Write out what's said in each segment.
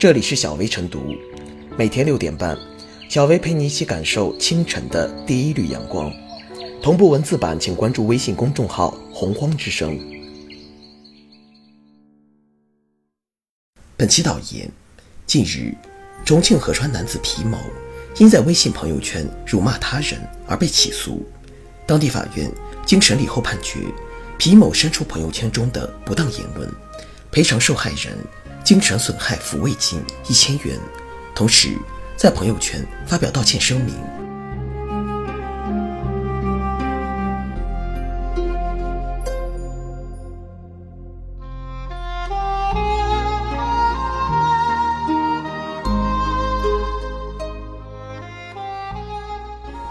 这里是小薇晨读，每天六点半，小薇陪你一起感受清晨的第一缕阳光。同步文字版，请关注微信公众号“洪荒之声”。本期导言：近日，重庆合川男子皮某因在微信朋友圈辱骂他人而被起诉。当地法院经审理后判决，皮某删除朋友圈中的不当言论，赔偿受害人精神损害抚慰金一千元，同时在朋友圈发表道歉声明。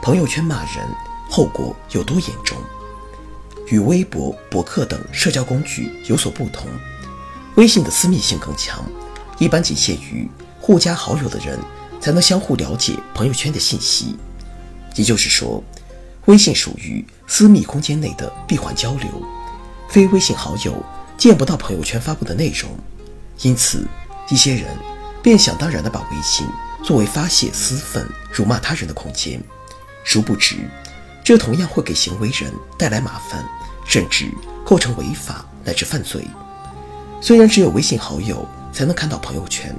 朋友圈骂人后果有多严重？与微博、博客等社交工具有所不同，微信的私密性更强，一般仅限于互加好友的人才能相互了解朋友圈的信息。也就是说，微信属于私密空间内的闭环交流，非微信好友见不到朋友圈发布的内容。因此，一些人便想当然地把微信作为发泄私愤、辱骂他人的空间。殊不知，这同样会给行为人带来麻烦，甚至构成违法乃至犯罪。虽然只有微信好友才能看到朋友圈，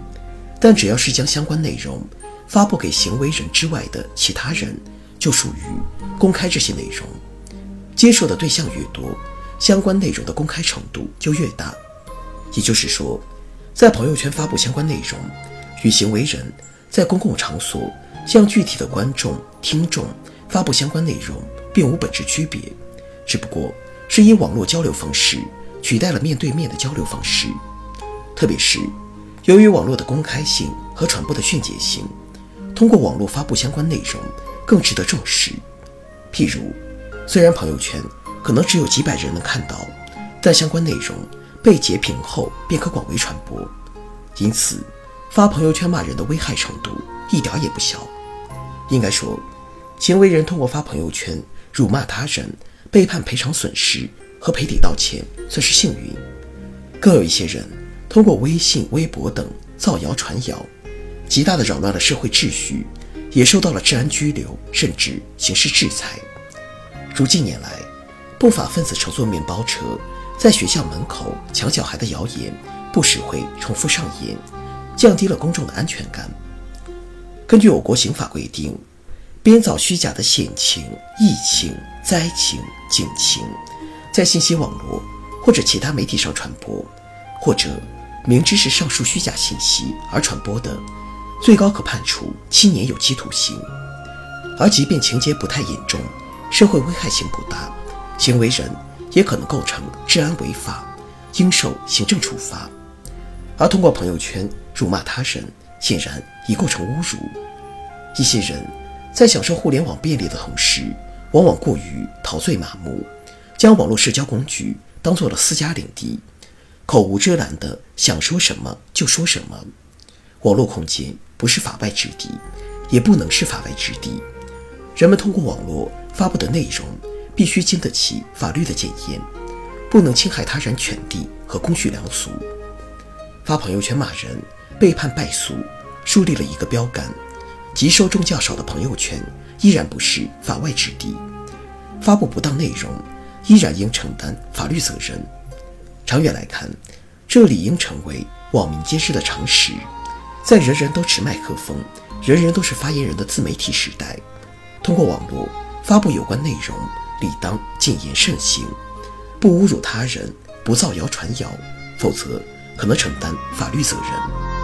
但只要是将相关内容发布给行为人之外的其他人，就属于公开这些内容。接受的对象越多，相关内容的公开程度就越大。也就是说，在朋友圈发布相关内容，与行为人在公共场所。向具体的观众、听众发布相关内容，并无本质区别，只不过是以网络交流方式取代了面对面的交流方式。特别是由于网络的公开性和传播的迅捷性，通过网络发布相关内容更值得重视。譬如，虽然朋友圈可能只有几百人能看到，但相关内容被截屏后便可广为传播，因此发朋友圈骂人的危害程度。一点也不小，应该说，行为人通过发朋友圈辱骂他人，被判赔偿损失和赔礼道歉，算是幸运。更有一些人通过微信、微博等造谣传谣，极大的扰乱了社会秩序，也受到了治安拘留甚至刑事制裁。如近年来，不法分子乘坐面包车在学校门口抢小孩的谣言，不时会重复上演，降低了公众的安全感。根据我国刑法规定，编造虚假的险情、疫情、灾情、警情，在信息网络或者其他媒体上传播，或者明知是上述虚假信息而传播的，最高可判处七年有期徒刑。而即便情节不太严重，社会危害性不大，行为人也可能构成治安违法，应受行政处罚。而通过朋友圈辱骂他人。显然已构成侮辱。一些人在享受互联网便利的同时，往往过于陶醉麻木，将网络社交工具当做了私家领地，口无遮拦的想说什么就说什么。网络空间不是法外之地，也不能是法外之地。人们通过网络发布的内容，必须经得起法律的检验，不能侵害他人权利和公序良俗。发朋友圈骂人。背叛败诉，树立了一个标杆，即受众较少的朋友圈依然不是法外之地，发布不当内容依然应承担法律责任。长远来看，这理应成为网民皆知的常识。在人人都持麦克风、人人都是发言人的自媒体时代，通过网络发布有关内容，理当谨言慎行，不侮辱他人，不造谣传谣，否则可能承担法律责任。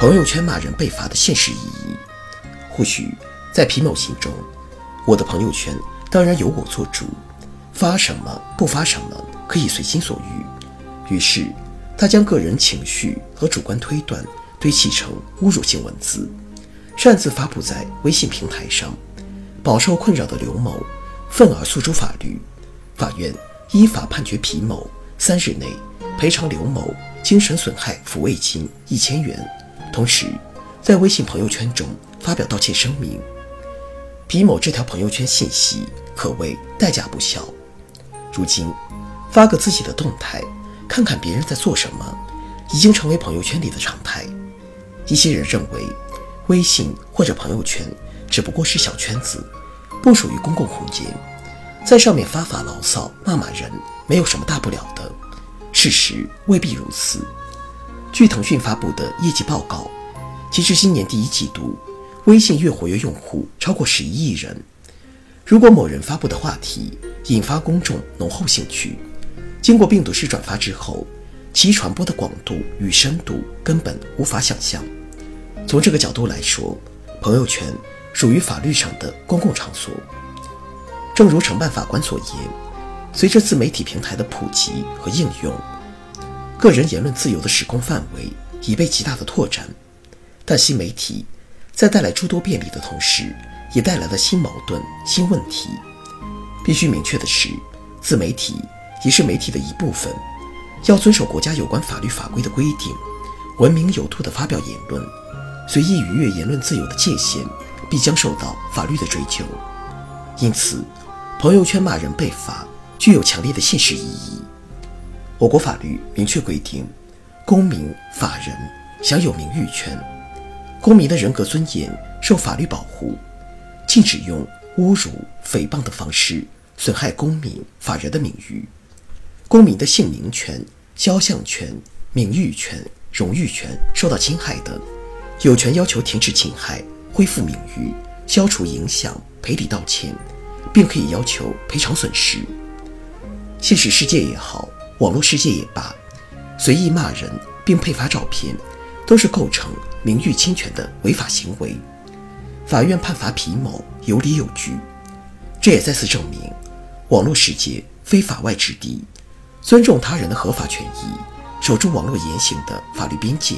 朋友圈骂人被罚的现实意义，或许在皮某心中，我的朋友圈当然由我做主，发什么不发什么可以随心所欲。于是，他将个人情绪和主观推断堆砌成侮辱性文字，擅自发布在微信平台上。饱受困扰的刘某愤而诉诸法律，法院依法判决皮某三日内赔偿刘某精神损害抚慰金一千元，同时在微信朋友圈中发表道歉声明。皮某这条朋友圈信息可谓代价不小，如今发个自己的动态，看看别人在做什么，已经成为朋友圈里的常态。一些人认为，微信或者朋友圈只不过是小圈子，不属于公共空间，在上面发发牢骚、骂骂人，没有什么大不了的。事实未必如此。据腾讯发布的业绩报告，截至今年第一季度，微信月活跃用户超过十一亿人。如果某人发布的话题引发公众浓厚兴趣，经过病毒式转发之后，其传播的广度与深度根本无法想象。从这个角度来说，朋友圈属于法律上的公共场所。正如承办法官所言。随着自媒体平台的普及和应用，个人言论自由的时空范围已被极大的拓展。但新媒体在带来诸多便利的同时，也带来了新矛盾、新问题。必须明确的是，自媒体也是媒体的一部分，要遵守国家有关法律法规的规定，文明有度地发表言论。随意逾越言论自由的界限，必将受到法律的追究。因此，朋友圈骂人被罚。具有强烈的现实意义。我国法律明确规定，公民、法人享有名誉权，公民的人格尊严受法律保护，禁止用侮辱、诽谤的方式损害公民、法人的名誉。公民的姓名权、肖像权、名誉权、荣誉权受到侵害的，有权要求停止侵害、恢复名誉、消除影响、赔礼道歉，并可以要求赔偿损失。现实世界也好，网络世界也罢，随意骂人并配发照片，都是构成名誉侵权的违法行为。法院判罚皮某有理有据，这也再次证明，网络世界非法外之地，尊重他人的合法权益，守住网络言行的法律边界，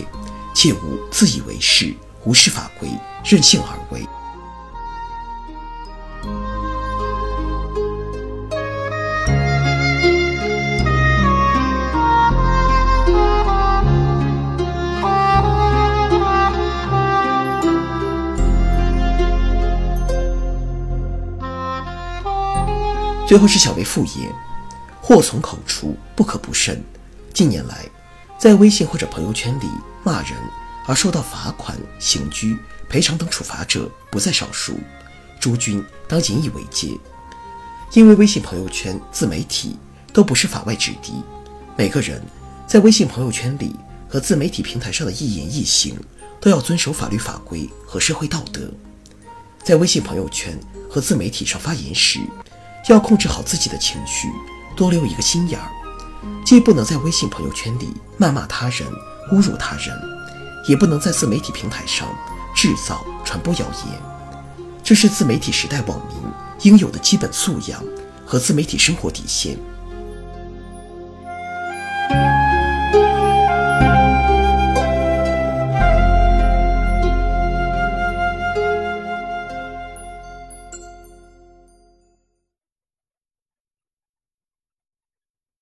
切勿自以为是、无视法规、任性而为。最后是小薇复言，祸从口出，不可不慎。近年来，在微信或者朋友圈里骂人而受到罚款、刑拘、赔偿等处罚者不在少数，诸君当引以为戒。因为微信朋友圈、自媒体都不是法外之地，每个人在微信朋友圈里和自媒体平台上的一言一行都要遵守法律法规和社会道德。在微信朋友圈和自媒体上发言时，要控制好自己的情绪，多留一个心眼儿，既不能在微信朋友圈里谩骂他人、侮辱他人，也不能在自媒体平台上制造、传播谣言。这是自媒体时代网民应有的基本素养和自媒体生活底线。